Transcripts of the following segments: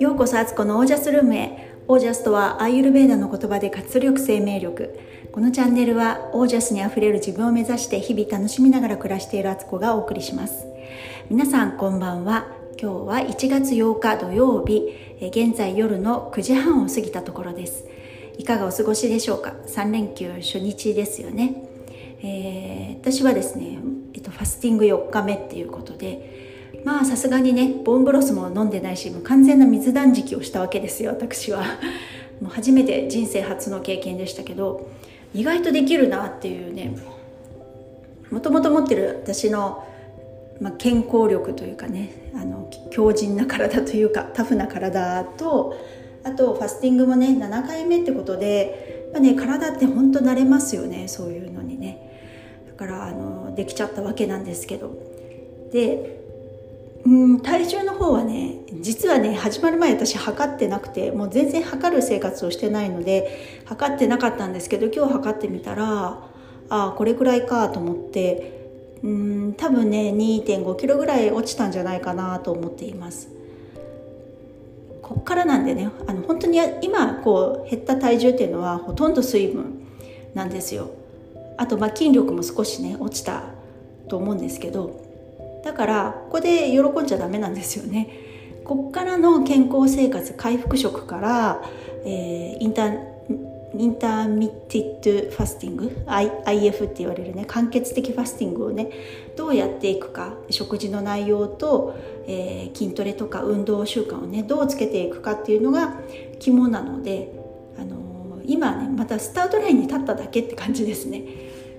ようこそアツコのオージャスルームへ。オージャスとはアーユルベーダの言葉で活力生命力。このチャンネルはオージャスにあふれる自分を目指して日々楽しみながら暮らしているアツコがお送りします。皆さんこんばんは。今日は1月8日土曜日。現在夜の9時半を過ぎたところです。いかがお過ごしでしょうか？3連休初日ですよね、えー、私はですね、っと、ファスティング4日目っていうことでまあさすがにねボンブロスも飲んでないしもう完全な水断食をしたわけですよ私は。もう初めて人生初の経験でしたけど意外とできるなっていうねもともと持ってる私の、まあ、健康力というかねあの強靭な体というかタフな体とあとファスティングもね7回目ってことでやっぱね体って本当慣れますよねそういうのにね。からあのできちゃったわけなんですけど。でうん体重の方はね実はね始まる前私測ってなくてもう全然測る生活をしてないので測ってなかったんですけど今日測ってみたらああこれくらいかと思ってうん多分ね2 5キロぐらい落ちたんじゃないかなと思っています。こっからなんでねあの本当に今こう減った体重っていうのはほとんど水分なんですよ。あとまあ筋力も少しね落ちたと思うんですけどだからここで喜んじゃダメなんですよね。こっからの健康生活回復食から、えー、 inter intermittent fasting IF って言われるね間欠的ファスティングをねどうやっていくか食事の内容と、えー、筋トレとか運動習慣をねどうつけていくかっていうのが肝なので、あの、今ねまたスタートラインに立っただけって感じですね。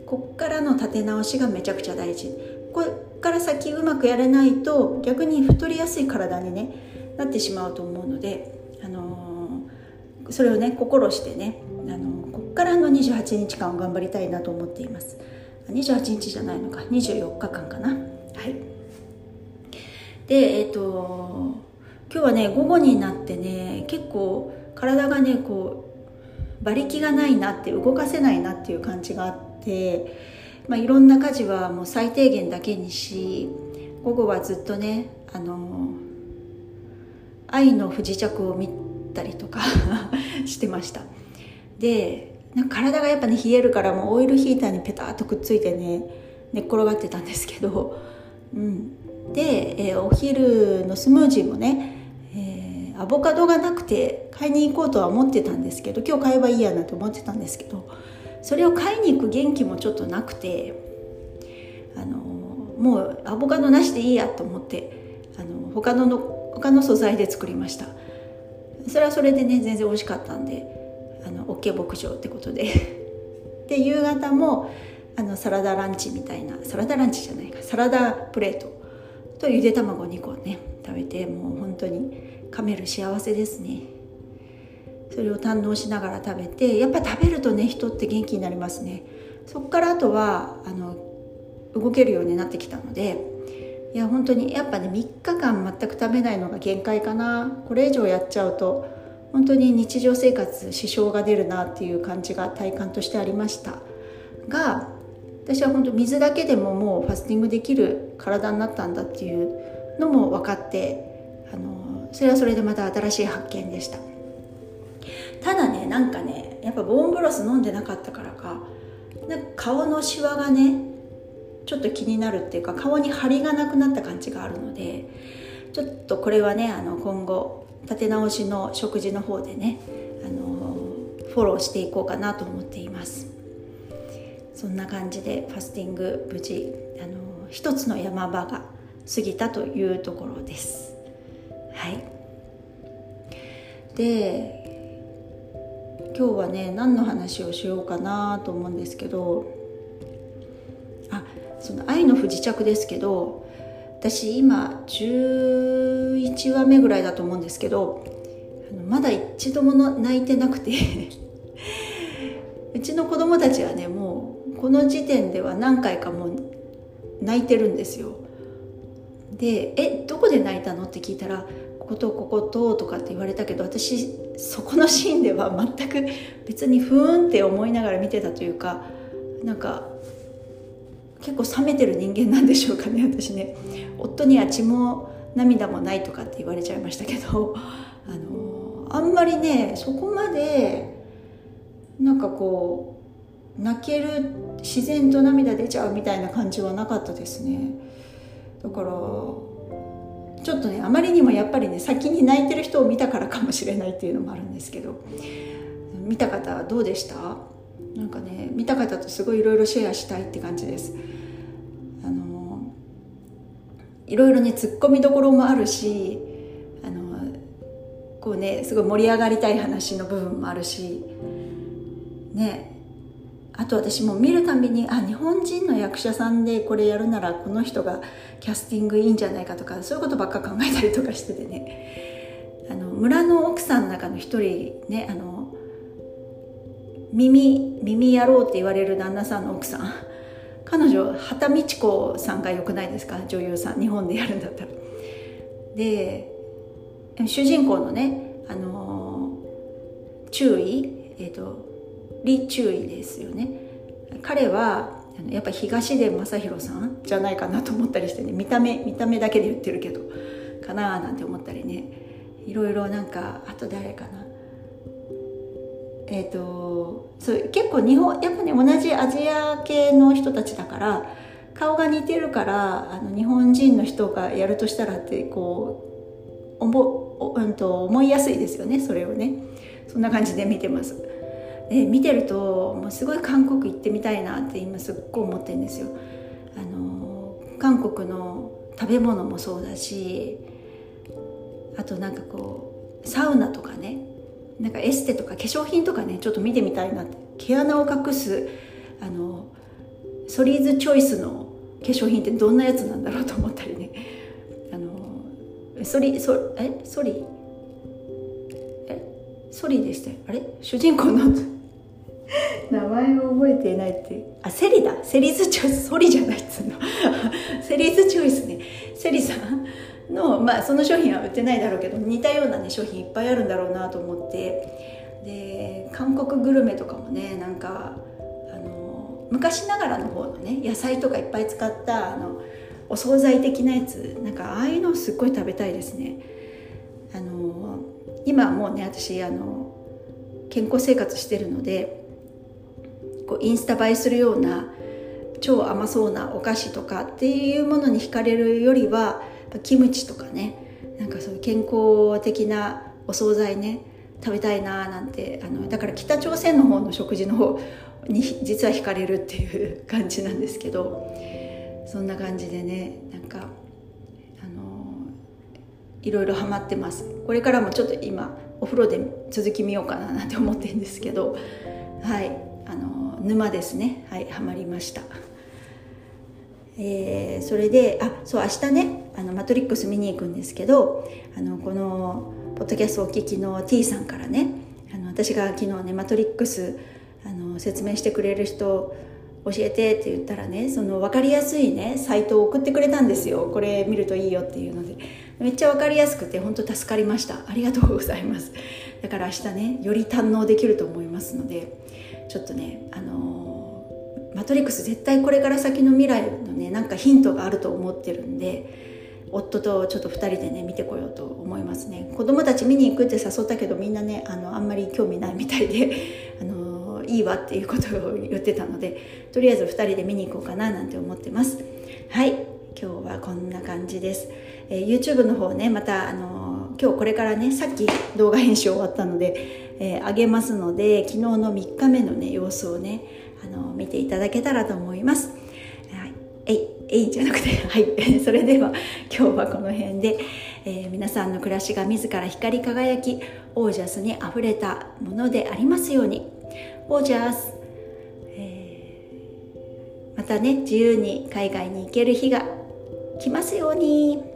こっからの立て直しがめちゃくちゃ大事。こっから先うまくやれないと逆に太りやすい体に、ね、なってしまうと思うので、あのー、それをね心してね、あのー、こっからの28日間を頑張りたいなと思っています。28日じゃないのか24日間かな。はい。でえっ、ー、と今日はね午後になってね結構体がねこう馬力がないなって動かせないなっていう感じがあってまあ、いろんな家事はもう最低限だけにし午後はずっとねあの愛の不時着を見たりとか してました。で体がやっぱね冷えるからもうオイルヒーターにペタッとくっついてね寝っ転がってたんですけど、うん、で、えー、お昼のスムージーもね、アボカドがなくて買いに行こうとは思ってたんですけど今日買えばいいやなと思ってたんですけどそれを買いに行く元気もちょっとなくてあのもうアボカドなしでいいやと思ってあの他のの他の素材で作りました。それはそれでね全然美味しかったんであの OK 牧場ってことで。で夕方もあのサラダランチみたいなサラダランチじゃないかサラダプレートとゆで卵2個ね食べてもう本当に噛める幸せですねそれを堪能しながら食べてやっぱ食べるとね人って元気になりますねそっからあとはあの動けるようになってきたのでいや本当にやっぱね3日間全く食べないのが限界かなこれ以上やっちゃうと本当に日常生活支障が出るなっていう感じが体感としてありましたが私は本当水だけでももうファスティングできる体になったんだっていうのも分かってあのそれはそれでまた新しい発見でした。ただねなんかねやっぱボーンブロス飲んでなかったからかなんか顔のシワがねちょっと気になるっていうか顔に張りがなくなった感じがあるのでちょっとこれはねあの今後立て直しの食事の方でねあのフォローしていこうかなと思っています。そんな感じでファスティング無事あの一つの山場が過ぎたというところです。はい。で今日はね何の話をしようかなと思うんですけどあその「愛の不時着」ですけど私今11話目ぐらいだと思うんですけどまだ一度も泣いてなくて うちの子供たちはねもうこの時点では何回かもう泣いてるんですよ。で「えどこで泣いたの?」って聞いたらこことここととかって言われたけど私そこのシーンでは 全く別にふーんって思いながら見てたというかなんか結構冷めてる人間なんでしょうかね私ね夫には血も涙もないとかって言われちゃいましたけどあのあんまりねそこまでなんかこう泣ける自然と涙出ちゃうみたいな感じはなかったですねだからちょっとねあまりにもやっぱりね先に泣いてる人を見たからかもしれないっていうのもあるんですけど見た方どうでした？なんかね見た方とすごいいろいろシェアしたいって感じです。あのいろいろねツッコミどころもあるしあのこうねすごい盛り上がりたい話の部分もあるしねあと私も見るたびにあ日本人の役者さんでこれやるならこの人がキャスティングいいんじゃないかとかそういうことばっか考えたりとかしててね。あの村の奥さんの中の一人ねあの耳耳やろうって言われる旦那さんの奥さん。彼女畑美智子さんがよくないですか？女優さん日本でやるんだったら。で主人公のねあの注意えっ、ー、と李注意ですよね。彼はやっぱ東出正宏さんじゃないかなと思ったりしてね見た目見た目だけで言ってるけどかななんて思ったりねいろいろなんかあと誰かな。えっ、ー、とそう結構日本やっぱね同じアジア系の人たちだから顔が似てるからあの日本人の人がやるとしたらってこう思,、うん、と思いやすいですよねそれをね。そんな感じで見てます。で見てるともうすごい韓国行ってみたいなって今すっごい思ってるんですよ。あの韓国の食べ物もそうだしあとなんかこうサウナとかねなんかエステとか化粧品とかねちょっと見てみたいなって。毛穴を隠すあのソリーズチョイスの化粧品ってどんなやつなんだろうと思ったりね。あのソリソえ？ソリ？え？ソリでしたあれ？主人公の 名前を覚えていないってあセリだ。セリズチョイス。ソリじゃないっつうの。セリズチョイスね。セリさんのまあその商品は売ってないだろうけど似たようなね商品いっぱいあるんだろうなと思って。で韓国グルメとかもねなんかあの昔ながらの方のね野菜とかいっぱい使ったあのお惣菜的なやつ。なんかああいうのすっごい食べたいですね。あの今もうね私あの健康生活してるのでこうインスタ映えするような超甘そうなお菓子とかっていうものに惹かれるよりはキムチとかねなんかそういう健康的なお惣菜ね食べたいななんてあのだから北朝鮮の方の食事の方に実は惹かれるっていう感じなんですけどそんな感じでねなんかあのいろいろハマってます。これからもちょっと今お風呂で続き見ようかななんて思ってるんですけどはい。あの沼ですね。はいハマりました、えー、それであそう明日ねあのマトリックス見に行くんですけどあのこのポッドキャストお聞きの T さんからねあの私が昨日ねマトリックスあの説明してくれる人教えてって言ったらねその分かりやすいねサイトを送ってくれたんですよ。これ見るといいよっていうので。めっちゃ分かりやすくて本当助かりました。ありがとうございます。だから明日ねより堪能できると思いますのでちょっとねあのー、マトリックス絶対これから先の未来のねなんかヒントがあると思ってるんで夫とちょっと2人でね見てこようと思いますね。子供たち見に行くって誘ったけどみんなねあのあんまり興味ないみたいで、あのー、いいわっていうことを言ってたのでとりあえず2人で見に行こうかななんて思ってます。はい。今日はこんな感じです、えー、YouTube の方ねまたあの今日これからねさっき動画編集終わったのでえー、げますので昨日の3日目のね様子をねあの見ていただけたらと思います。はい、えいえいじゃなくて はいそれでは今日はこの辺で、えー、皆さんの暮らしが自ら光り輝きオージャスにあふれたものでありますようにオージャス、えー、またね自由に海外に行ける日が来ますように。